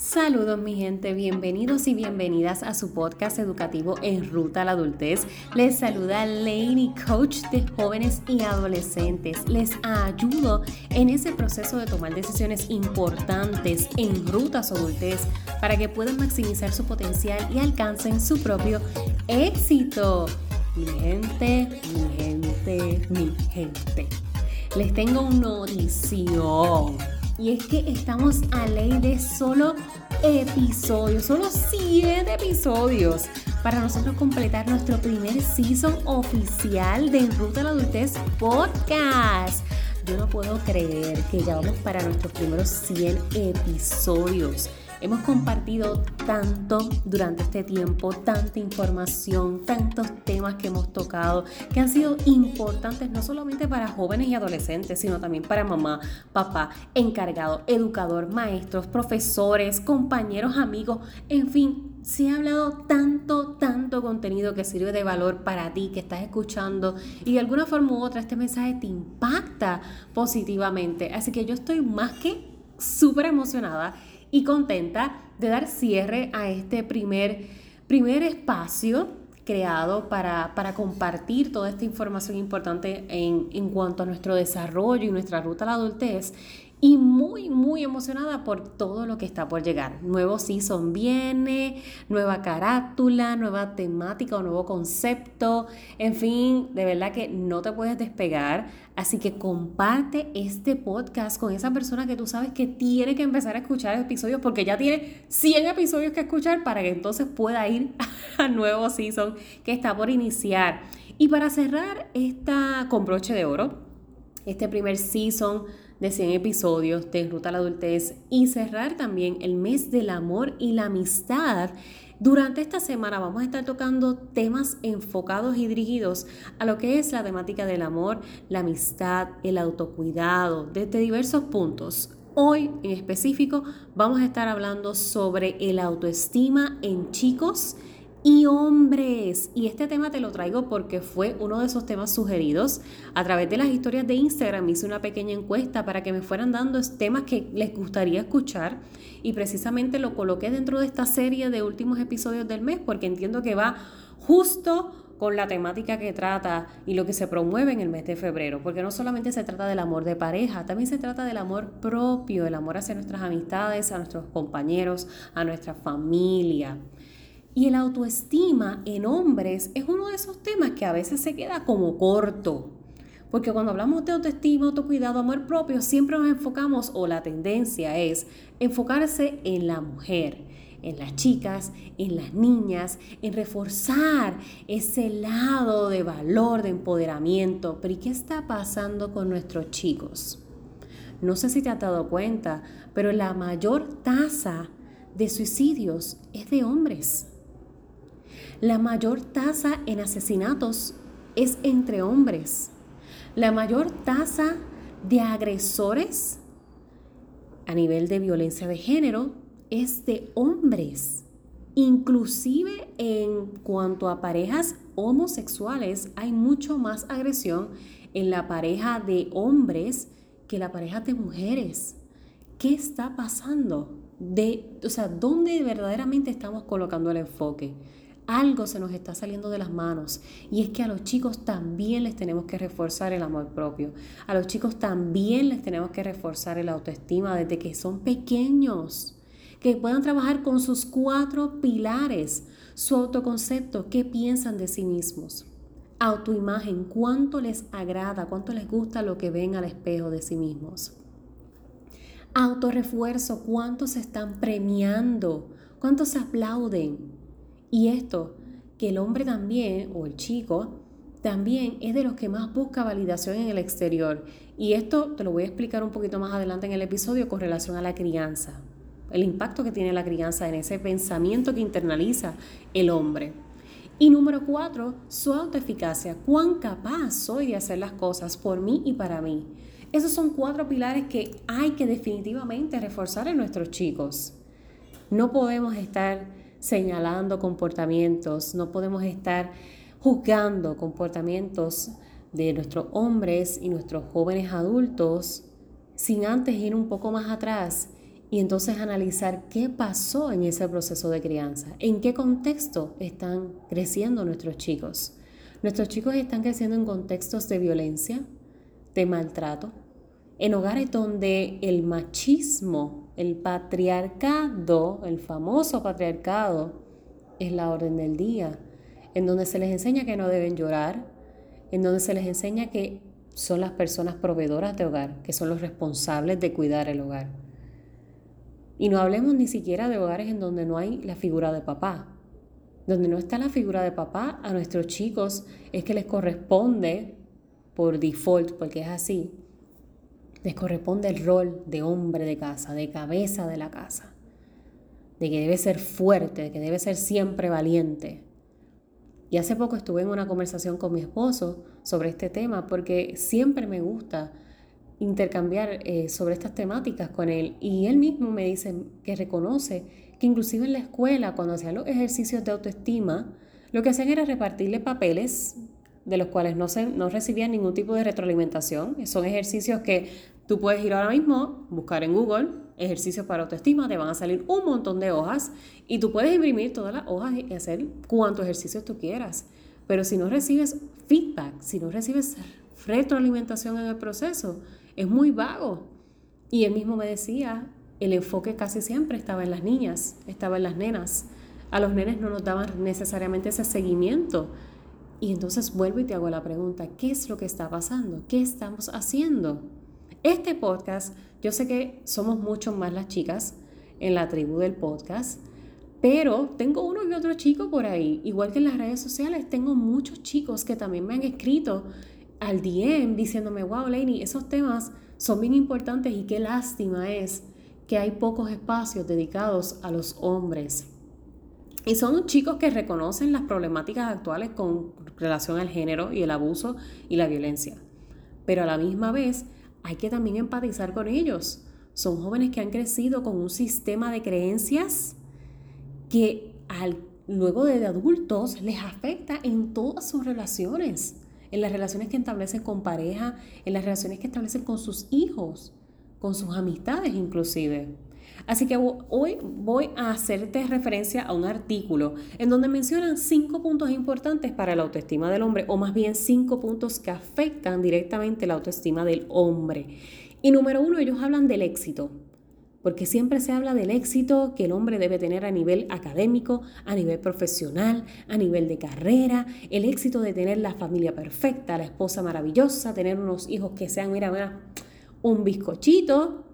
Saludos mi gente, bienvenidos y bienvenidas a su podcast educativo En Ruta a la Adultez. Les saluda Lady Coach de jóvenes y adolescentes. Les ayudo en ese proceso de tomar decisiones importantes en ruta a su adultez para que puedan maximizar su potencial y alcancen su propio éxito. Mi gente, mi gente, mi gente. Les tengo una notición y es que estamos a ley de solo episodios, solo 7 episodios para nosotros completar nuestro primer season oficial de En Ruta a la Adultez Podcast. Yo no puedo creer que ya vamos para nuestros primeros 100 episodios. Hemos compartido tanto durante este tiempo, tanta información, tantos temas que hemos tocado que han sido importantes no solamente para jóvenes y adolescentes, sino también para mamá, papá, encargado, educador, maestros, profesores, compañeros, amigos, en fin, se ha hablado tanto, tanto contenido que sirve de valor para ti, que estás escuchando y de alguna forma u otra este mensaje te impacta positivamente. Así que yo estoy más que súper emocionada y contenta de dar cierre a este primer, primer espacio creado para, para, compartir toda esta información importante en, en cuanto a nuestro desarrollo y nuestra ruta a la adultez y muy, muy emocionada por todo lo que está por llegar. Nuevo season viene, nueva carátula, nueva temática o nuevo concepto. En fin, de verdad que no te puedes despegar. Así que comparte este podcast con esa persona que tú sabes que tiene que empezar a escuchar episodios porque ya tiene 100 episodios que escuchar para que entonces pueda ir al nuevo season que está por iniciar. Y para cerrar esta con broche de oro, este primer season de 100 episodios de Ruta a la Adultez y cerrar también el mes del amor y la amistad. Durante esta semana vamos a estar tocando temas enfocados y dirigidos a lo que es la temática del amor, la amistad, el autocuidado, desde diversos puntos. Hoy en específico vamos a estar hablando sobre el autoestima en chicos y hombres. Y este tema te lo traigo porque fue uno de esos temas sugeridos. A través de las historias de Instagram hice una pequeña encuesta para que me fueran dando temas que les gustaría escuchar y precisamente lo coloqué dentro de esta serie de últimos episodios del mes porque entiendo que va justo con la temática que trata y lo que se promueve en el mes de febrero, porque no solamente se trata del amor de pareja, también se trata del amor propio, el amor hacia nuestras amistades, a nuestros compañeros, a nuestra familia. Y el autoestima en hombres es uno de esos temas que a veces se queda como corto. Porque cuando hablamos de autoestima, autocuidado, amor propio, siempre nos enfocamos, o la tendencia es enfocarse en la mujer, en las chicas, en las niñas, en reforzar ese lado de valor, de empoderamiento. Pero ¿y qué está pasando con nuestros chicos? No sé si te has dado cuenta, pero la mayor tasa de suicidios es de hombres. La mayor tasa en asesinatos es entre hombres. La mayor tasa de agresores a nivel de violencia de género es de hombres. Inclusive en cuanto a parejas homosexuales hay mucho más agresión en la pareja de hombres que la pareja de mujeres. ¿Qué está pasando? De, o sea, ¿dónde verdaderamente estamos colocando el enfoque? Algo se nos está saliendo de las manos y es que a los chicos también les tenemos que reforzar el amor propio. A los chicos también les tenemos que reforzar el autoestima desde que son pequeños. Que puedan trabajar con sus cuatro pilares, su autoconcepto, qué piensan de sí mismos, autoimagen, cuánto les agrada, cuánto les gusta lo que ven al espejo de sí mismos. Autorrefuerzo, cuánto se están premiando, cuánto se aplauden, y esto, que el hombre también, o el chico, también es de los que más busca validación en el exterior. Y esto te lo voy a explicar un poquito más adelante en el episodio con relación a la crianza. El impacto que tiene la crianza en ese pensamiento que internaliza el hombre. Y número cuatro, su autoeficacia. ¿Cuán capaz soy de hacer las cosas por mí y para mí? Esos son cuatro pilares que hay que definitivamente reforzar en nuestros chicos. No podemos estar señalando comportamientos, no podemos estar juzgando comportamientos de nuestros hombres y nuestros jóvenes adultos sin antes ir un poco más atrás y entonces analizar qué pasó en ese proceso de crianza, en qué contexto están creciendo nuestros chicos. Nuestros chicos están creciendo en contextos de violencia, de maltrato, en hogares donde el machismo, el patriarcado, el famoso patriarcado, es la orden del día, en donde se les enseña que no deben llorar, en donde se les enseña que son las personas proveedoras de hogar, que son los responsables de cuidar el hogar. Y no hablemos ni siquiera de hogares en donde no hay la figura de papá. Donde no está la figura de papá, a nuestros chicos es que les corresponde, por default, porque es así, les corresponde el rol de hombre de casa, de cabeza de la casa, de que debe ser fuerte, de que debe ser siempre valiente. Y hace poco estuve en una conversación con mi esposo sobre este tema porque siempre me gusta intercambiar eh, sobre estas temáticas con él y él mismo me dice que reconoce que inclusive en la escuela cuando hacían los ejercicios de autoestima lo que hacían era repartirle papeles de los cuales no, se, no ningún tipo de retroalimentación. Son ejercicios que tú puedes ir ahora mismo, buscar en Google ejercicios para autoestima, te van a salir un montón de hojas y tú puedes imprimir todas las hojas y hacer cuantos ejercicios tú quieras. Pero si no recibes feedback, si no recibes retroalimentación en el proceso, es muy vago. Y él mismo me decía, el enfoque casi siempre estaba en las niñas, estaba en las nenas. A los nenes no nos daban necesariamente ese seguimiento. Y entonces vuelvo y te hago la pregunta, ¿qué es lo que está pasando? ¿Qué estamos haciendo? Este podcast, yo sé que somos mucho más las chicas en la tribu del podcast, pero tengo uno y otro chico por ahí. Igual que en las redes sociales, tengo muchos chicos que también me han escrito al DM diciéndome, wow, Lainey, esos temas son bien importantes y qué lástima es que hay pocos espacios dedicados a los hombres. Y son chicos que reconocen las problemáticas actuales con relación al género y el abuso y la violencia. Pero a la misma vez hay que también empatizar con ellos. Son jóvenes que han crecido con un sistema de creencias que al, luego de adultos les afecta en todas sus relaciones en las relaciones que establecen con pareja, en las relaciones que establecen con sus hijos, con sus amistades inclusive. Así que hoy voy a hacerte referencia a un artículo en donde mencionan cinco puntos importantes para la autoestima del hombre, o más bien cinco puntos que afectan directamente la autoestima del hombre. Y número uno, ellos hablan del éxito porque siempre se habla del éxito que el hombre debe tener a nivel académico, a nivel profesional, a nivel de carrera, el éxito de tener la familia perfecta, la esposa maravillosa, tener unos hijos que sean, mira, mira, un bizcochito.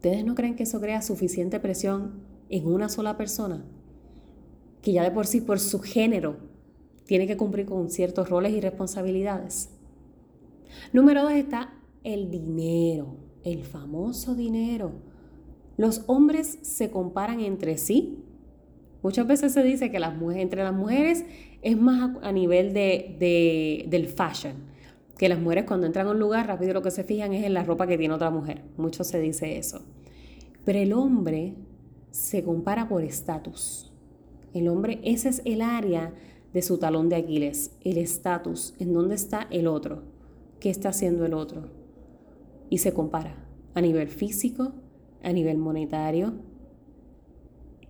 ¿Ustedes no creen que eso crea suficiente presión en una sola persona? Que ya de por sí, por su género, tiene que cumplir con ciertos roles y responsabilidades. Número dos está el dinero el famoso dinero. Los hombres se comparan entre sí. Muchas veces se dice que entre las mujeres es más a, nivel de, del fashion, que las mujeres cuando entran a un lugar rápido lo que se fijan es en la ropa que tiene otra mujer. Mucho se dice eso. Pero el hombre se compara por estatus. El hombre, ese es el área de su talón de Aquiles, el estatus, en dónde está el otro, qué está haciendo el otro y se compara a nivel físico, a nivel monetario.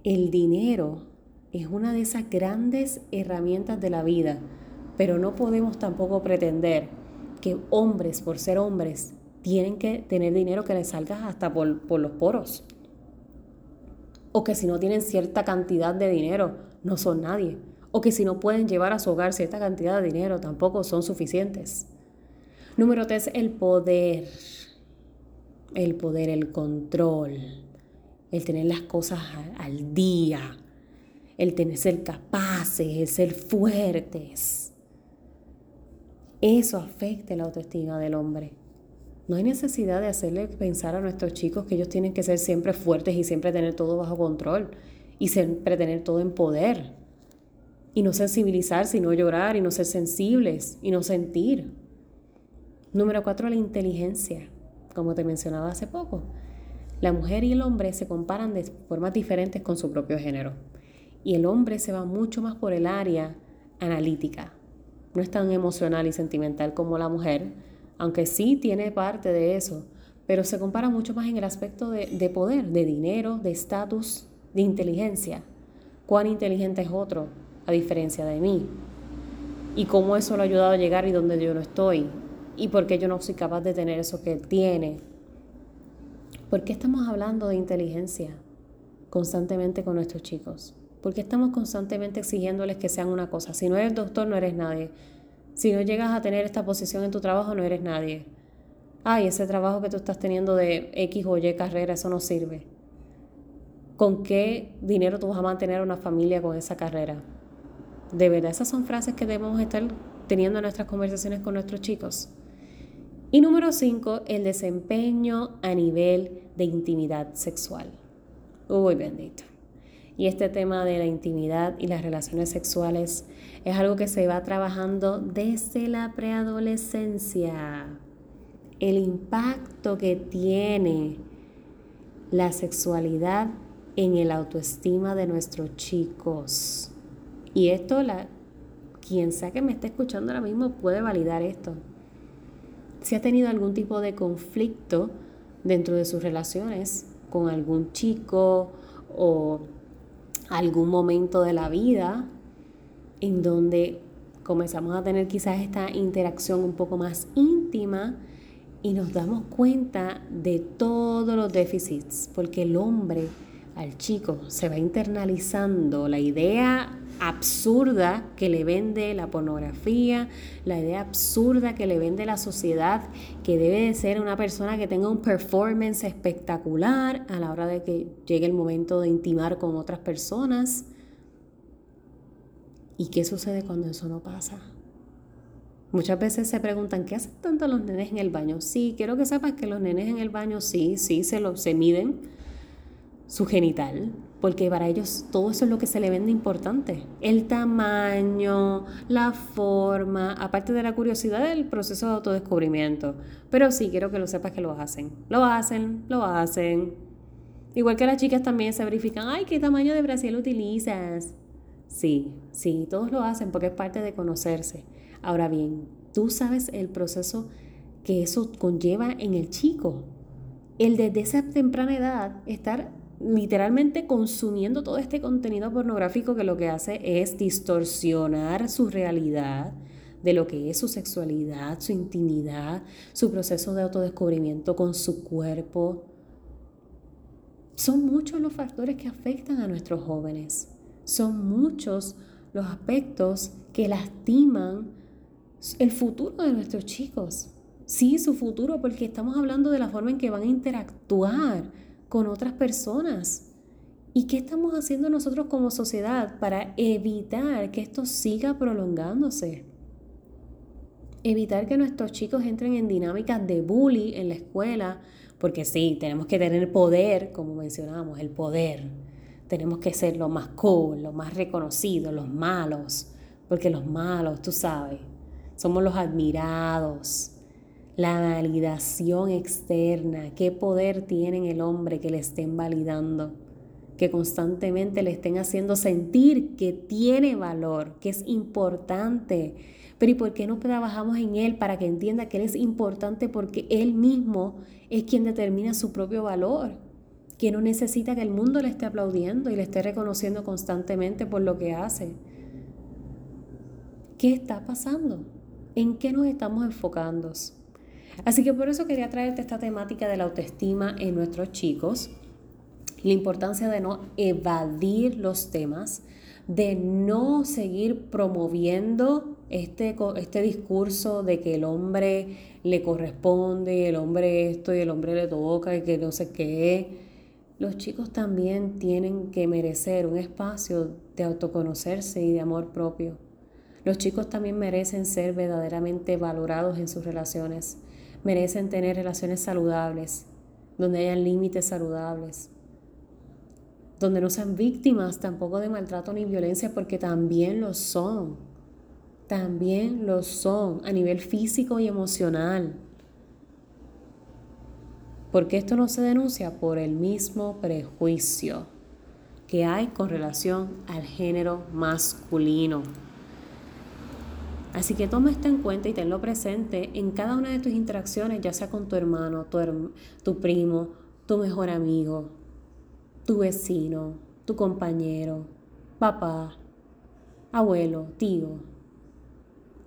El dinero es una de esas grandes herramientas de la vida, pero no podemos tampoco pretender que hombres, por ser hombres, tienen que tener dinero que les salga hasta por, por los poros. O que si no tienen cierta cantidad de dinero, no son nadie. O que si no pueden llevar a su hogar cierta cantidad de dinero, tampoco son suficientes. Número tres, el poder el poder, el control, el tener las cosas al día, el tener ser capaces, el ser fuertes. Eso afecta la autoestima del hombre. No hay necesidad de hacerle pensar a nuestros chicos que ellos tienen que ser siempre fuertes y siempre tener todo bajo control y siempre tener todo en poder. Y no sensibilizarse y no llorar y no ser sensibles y no sentir. Número cuatro, la inteligencia como te mencionaba hace poco, la mujer y el hombre se comparan de formas diferentes con su propio género. Y el hombre se va mucho más por el área analítica. No es tan emocional y sentimental como la mujer, aunque sí tiene parte de eso, pero se compara mucho más en el aspecto de, de poder, de dinero, de estatus, de inteligencia. ¿Cuán inteligente es otro a diferencia de mí? ¿Y cómo eso lo ha ayudado a llegar y donde yo no estoy? ¿Y por qué yo no soy capaz de tener eso que él tiene? ¿Por qué estamos hablando de inteligencia constantemente con nuestros chicos? ¿Por qué estamos constantemente exigiéndoles que sean una cosa? Si no eres doctor, no eres nadie. Si no llegas a tener esta posición en tu trabajo, no eres nadie. Ay, ese trabajo que tú estás teniendo de X o Y carrera, eso no sirve. ¿Con qué dinero tú vas a mantener una familia con esa carrera? De verdad, esas son frases que debemos estar teniendo en nuestras conversaciones con nuestros chicos. Y número cinco, el desempeño a nivel de intimidad sexual. Uy, bendito. Y este tema de la intimidad y las relaciones sexuales es algo que se va trabajando desde la preadolescencia. El impacto que tiene la sexualidad en el autoestima de nuestros chicos. Y esto, la, quien sea que me esté escuchando ahora mismo puede validar esto. Si ha tenido algún tipo de conflicto dentro de sus relaciones con algún chico o algún momento de la vida en donde comenzamos a tener quizás esta interacción un poco más íntima y nos damos cuenta de todos los déficits, porque el hombre al chico se va internalizando la idea absurda que le vende la pornografía, la idea absurda que le vende la sociedad, que debe de ser una persona que tenga un performance espectacular a la hora de que llegue el momento de intimar con otras personas. ¿Y qué sucede cuando eso no pasa? Muchas veces se preguntan, ¿qué hacen tanto los nenes en el baño? Sí, quiero que sepas que los nenes en el baño sí, sí, se, lo, se miden su genital, porque para ellos todo eso es lo que se le vende importante. El tamaño, la forma, aparte de la curiosidad del proceso de autodescubrimiento. Pero sí, quiero que lo sepas que lo hacen. Lo hacen, lo hacen. Igual que las chicas también se verifican, ay, ¿qué tamaño de brasil utilizas? Sí, sí, todos lo hacen porque es parte de conocerse. Ahora bien, tú sabes el proceso que eso conlleva en el chico. El desde esa temprana edad estar literalmente consumiendo todo este contenido pornográfico que lo que hace es distorsionar su realidad de lo que es su sexualidad, su intimidad, su proceso de autodescubrimiento con su cuerpo. Son muchos los factores que afectan a nuestros jóvenes. Son muchos los aspectos que lastiman el futuro de nuestros chicos. Sí, su futuro, porque estamos hablando de la forma en que van a interactuar con otras personas. ¿Y qué estamos haciendo nosotros como sociedad para evitar que esto siga prolongándose? Evitar que nuestros chicos entren en dinámicas de bully en la escuela, porque sí, tenemos que tener poder, como mencionábamos, el poder. Tenemos que ser los más cool, los más reconocidos, los malos, porque los malos, tú sabes, somos los admirados, la validación externa, qué poder tiene en el hombre que le estén validando, que constantemente le estén haciendo sentir que tiene valor, que es importante. Pero ¿y por qué no trabajamos en él para que entienda que él es importante porque él mismo es quien determina su propio valor? Que no necesita que el mundo le esté aplaudiendo y le esté reconociendo constantemente por lo que hace. ¿Qué está pasando? ¿En qué nos estamos enfocando? Así que por eso quería traerte esta temática de la autoestima en nuestros chicos, la importancia de no evadir los temas, de no seguir promoviendo este, este discurso de que el hombre le corresponde, el hombre esto y el hombre le toca y que no sé qué. Los chicos también tienen que merecer un espacio de autoconocerse y de amor propio. Los chicos también merecen ser verdaderamente valorados en sus relaciones merecen tener relaciones saludables, donde hayan límites saludables, donde no sean víctimas tampoco de maltrato ni violencia, porque también lo son, también lo son a nivel físico y emocional. Porque esto no se denuncia por el mismo prejuicio que hay con relación al género masculino. Así que toma esto en cuenta y tenlo presente en cada una de tus interacciones, ya sea con tu hermano, tu, primo, tu mejor amigo, tu vecino, tu compañero, papá, abuelo, tío,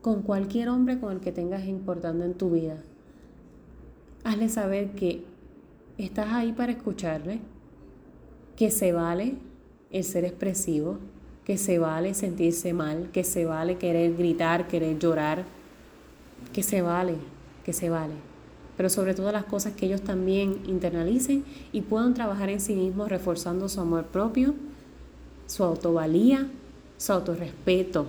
con cualquier hombre con el que tengas importando en tu vida. Hazle saber que estás ahí para escucharle, que se vale el ser expresivo, que se vale sentirse mal, que se vale querer gritar, querer llorar, que se vale, que se vale. Pero sobre todo las cosas que ellos también internalicen y puedan trabajar en sí mismos reforzando su amor propio, su autovalía, su autorrespeto.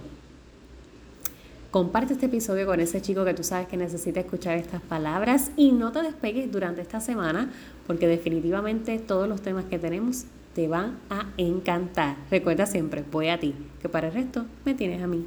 Comparte este episodio con ese chico que tú sabes que necesita escuchar estas palabras y no te despegues durante esta semana porque definitivamente todos los temas que tenemos te van a encantar. Recuerda siempre, voy a ti, que para el resto me tienes a mí.